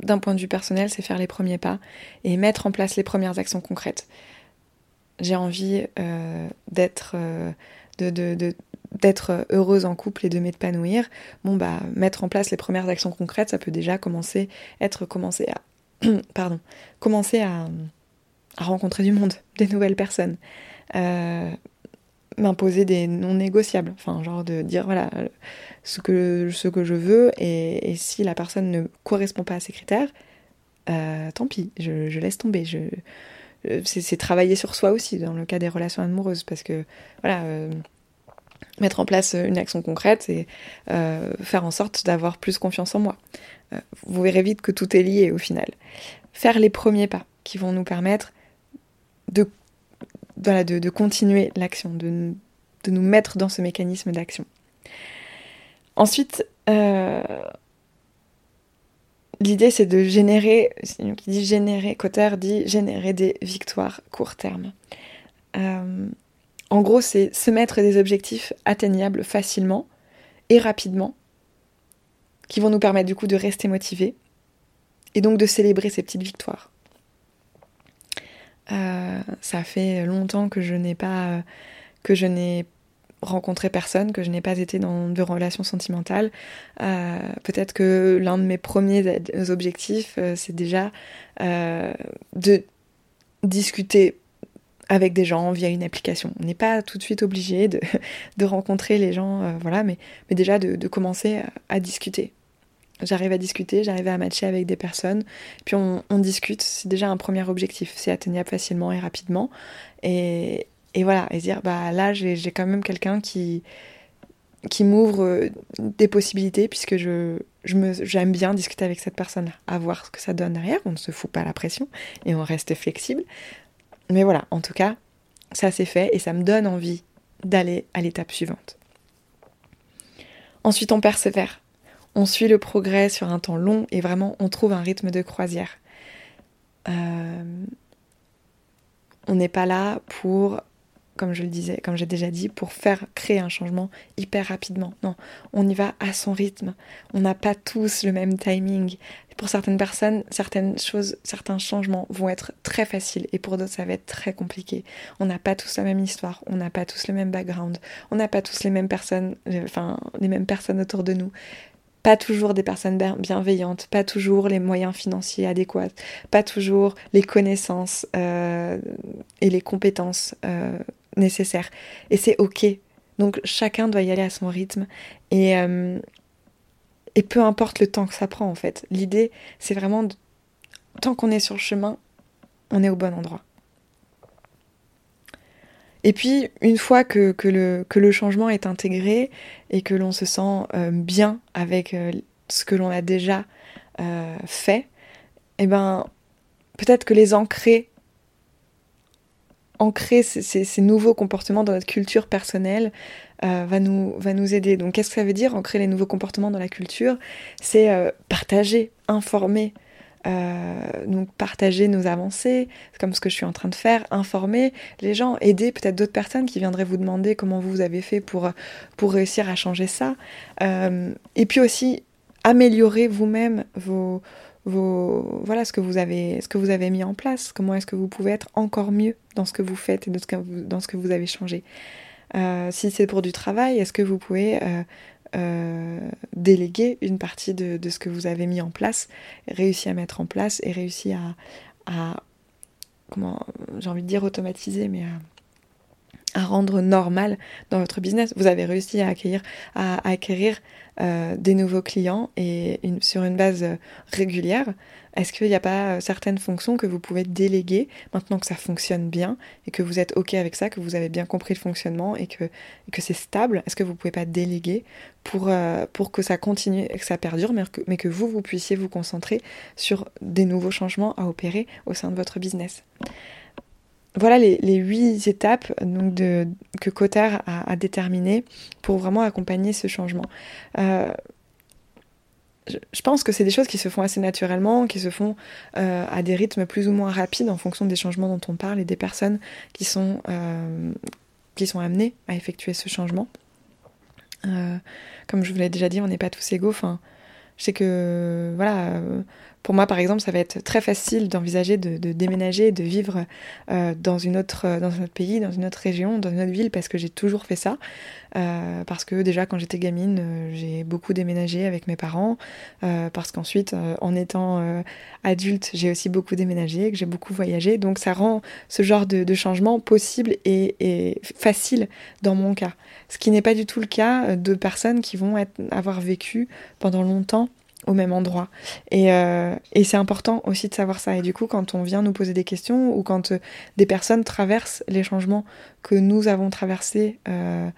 S1: d'un point de vue personnel, c'est faire les premiers pas et mettre en place les premières actions concrètes. J'ai envie d'être, de, de d'être heureuse en couple et de m'épanouir, bon bah mettre en place les premières actions concrètes, ça peut déjà commencer être commencer à pardon, commencer à, rencontrer du monde, des nouvelles personnes. Euh, m'imposer des non négociables, enfin genre de dire voilà ce que, ce que je veux et, si la personne ne correspond pas à ces critères, euh, tant pis, je, laisse tomber. Je, c'est travailler sur soi aussi dans le cas des relations amoureuses parce que voilà euh, mettre en place une action concrète et euh, faire en sorte d'avoir plus confiance en moi. Euh, vous verrez vite que tout est lié au final. Faire les premiers pas qui vont nous permettre de, de, continuer l'action, de, nous mettre dans ce mécanisme d'action. Ensuite, euh, l'idée c'est de générer, qui dit générer, Cotter dit générer des victoires court terme. En gros, c'est se mettre des objectifs atteignables facilement et rapidement, qui vont nous permettre du coup de rester motivés et donc de célébrer ces petites victoires. Euh, ça fait longtemps que je n'ai pas que je n'ai rencontré personne, que je n'ai pas été dans de relations sentimentales. Euh, peut-être que l'un de mes premiers objectifs, euh, c'est déjà de discuter avec des gens via une application. On n'est pas tout de suite obligé de, rencontrer les gens, euh, voilà, mais, déjà de, commencer à, discuter. J'arrive à discuter, j'arrive à matcher avec des personnes, puis on, discute, c'est déjà un premier objectif, c'est atteignable facilement et rapidement. Et, voilà, et dire, bah là j'ai quand même quelqu'un qui, qui m'ouvre euh, des possibilités, puisque je, j'aime bien discuter avec cette personne-là, à voir ce que ça donne derrière, on ne se fout pas la pression et on reste flexible. Mais voilà, en tout cas, ça s'est fait et ça me donne envie d'aller à l'étape suivante. Ensuite, on persévère. On suit le progrès sur un temps long et vraiment, on trouve un rythme de croisière. Euh, on n'est pas là pour comme je le disais, comme j'ai déjà dit, pour faire créer un changement hyper rapidement. Non, on y va à son rythme. On n'a pas tous le même timing. Pour certaines personnes, certaines choses, certains changements vont être très faciles et pour d'autres, ça va être très compliqué. On n'a pas tous la même histoire, on n'a pas tous le même background, on n'a pas tous les mêmes personnes, euh, enfin, les mêmes personnes autour de nous pas toujours des personnes bienveillantes, pas toujours les moyens financiers adéquats, pas toujours les connaissances euh, et les compétences euh, nécessaire. Et c'est ok. Donc chacun doit y aller à son rythme. Et, euh, et peu importe le temps que ça prend en fait. L'idée, c'est vraiment, tant qu'on est sur le chemin, on est au bon endroit. Et puis, une fois que, que, le, que le, changement est intégré et que l'on se sent euh, bien avec euh, ce que l'on a déjà fait, eh ben, peut-être que les ancrer ancrer ces, nouveaux comportements dans notre culture personnelle euh, va, nous, va nous aider. Donc qu'est-ce que ça veut dire ancrer les nouveaux comportements dans la culture? C'est euh, partager, informer. Euh, donc partager nos avancées, comme ce que je suis en train de faire, informer les gens, aider peut-être d'autres personnes qui viendraient vous demander comment vous avez fait pour, pour réussir à changer ça. et puis aussi améliorer vous-même vos, voilà ce que vous avez, mis en place. Comment est-ce que vous pouvez être encore mieux dans ce que vous faites et dans ce que vous, avez changé. si c'est pour du travail, est-ce que vous pouvez déléguer une partie de, ce que vous avez mis en place, réussi à mettre en place et réussi à, à comment j'ai envie de dire automatiser, mais à, à, rendre normal dans votre business. Vous avez réussi à acquérir, à, acquérir euh, des nouveaux clients et sur une base régulière. Est-ce qu'il n'y a pas euh, certaines fonctions que vous pouvez déléguer maintenant que ça fonctionne bien et que vous êtes OK avec ça, que vous avez bien compris le fonctionnement et que, que c'est stable? Est-ce que vous ne pouvez pas déléguer pour, euh, pour que ça continue et que ça perdure, mais que, mais que vous, vous puissiez vous concentrer sur des nouveaux changements à opérer au sein de votre business? Voilà les, huit étapes que Cotter a, déterminées pour vraiment accompagner ce changement. Euh, je pense que c'est des choses qui se font assez naturellement, qui se font euh, à des rythmes plus ou moins rapides en fonction des changements dont on parle et des personnes qui sont, euh, amenées à effectuer ce changement. Comme je vous l'ai déjà dit, on n'est pas tous égaux. Enfin, je sais que voilà, pour moi, par exemple, ça va être très facile d'envisager de, déménager, de vivre euh, dans, une autre, dans un autre pays, dans une autre région, dans une autre ville, parce que j'ai toujours fait ça. Euh, parce que déjà, quand j'étais gamine, euh, j'ai beaucoup déménagé avec mes parents. parce qu'ensuite, en étant adulte, j'ai aussi beaucoup déménagé, que j'ai beaucoup voyagé. Donc, ça rend ce genre de, changement possible et, facile dans mon cas. Ce qui n'est pas du tout le cas de personnes qui vont avoir vécu pendant longtemps au même endroit. Euh, et, c'est important aussi de savoir ça. Et du coup, quand on vient nous poser des questions ou quand euh, des personnes traversent les changements que nous avons traversés euh,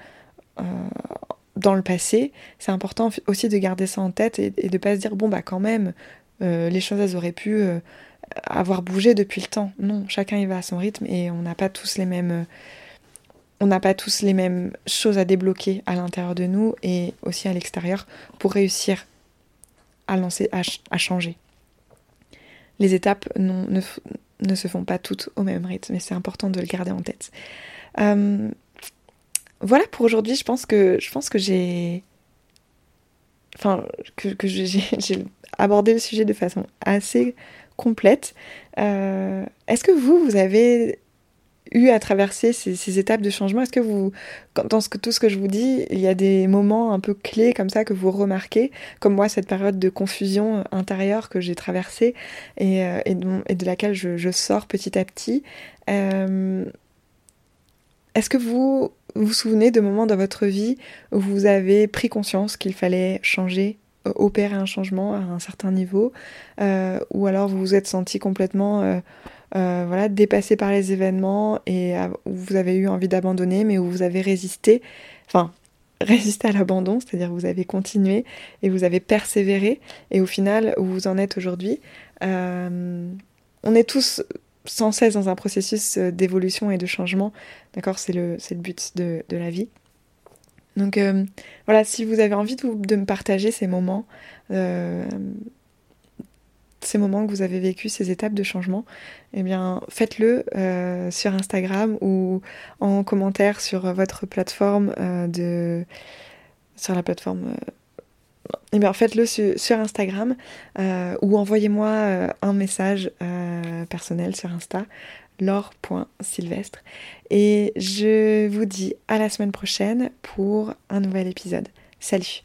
S1: dans le passé, c'est important aussi de garder ça en tête et, de de pas se dire bon bah quand même les choses elles auraient pu avoir bougé depuis le temps. Non, chacun y va à son rythme et on n'a pas tous les mêmes on n'a pas tous les mêmes choses à débloquer à l'intérieur de nous et aussi à l'extérieur pour réussir lancer, à, changer. Les étapes ne, se font pas toutes au même rythme, mais c'est important de le garder en tête. Euh, voilà pour aujourd'hui, je pense que, je pense que j'ai. Enfin, que, que j'ai abordé le sujet de façon assez complète. Euh, est-ce que vous, vous avez eu à traverser ces, étapes de changement Est-ce que vous, dans ce tout ce que je vous dis, il y a des moments un peu clés comme ça que vous remarquez, comme moi cette période de confusion intérieure que j'ai traversée et, euh, de, laquelle je, sors petit à petit euh, Est-ce que vous vous souvenez de moments dans votre vie où vous avez pris conscience qu'il fallait changer opérer un changement à un certain niveau, euh, ou alors vous vous êtes senti complètement euh, voilà, dépassé par les événements et où vous avez eu envie d'abandonner, mais où vous avez résisté, enfin, résisté à l'abandon, c'est-à-dire vous avez continué et vous avez persévéré, et au final, où vous en êtes aujourd'hui. Euh, on est tous sans cesse dans un processus euh, d'évolution et de changement, d'accord C'est le, le but de, de, la vie. Donc voilà, si vous avez envie de, de me partager ces moments, ces moments que vous avez vécu, ces étapes de changement, eh bien, faites-le euh, sur Instagram ou en commentaire sur votre plateforme euh, de... sur la plateforme... Euh, eh bien, faites-le sur, Instagram ou envoyez-moi un message personnel sur Insta, laure.sylvestre. Et je vous dis à la semaine prochaine pour un nouvel épisode. Salut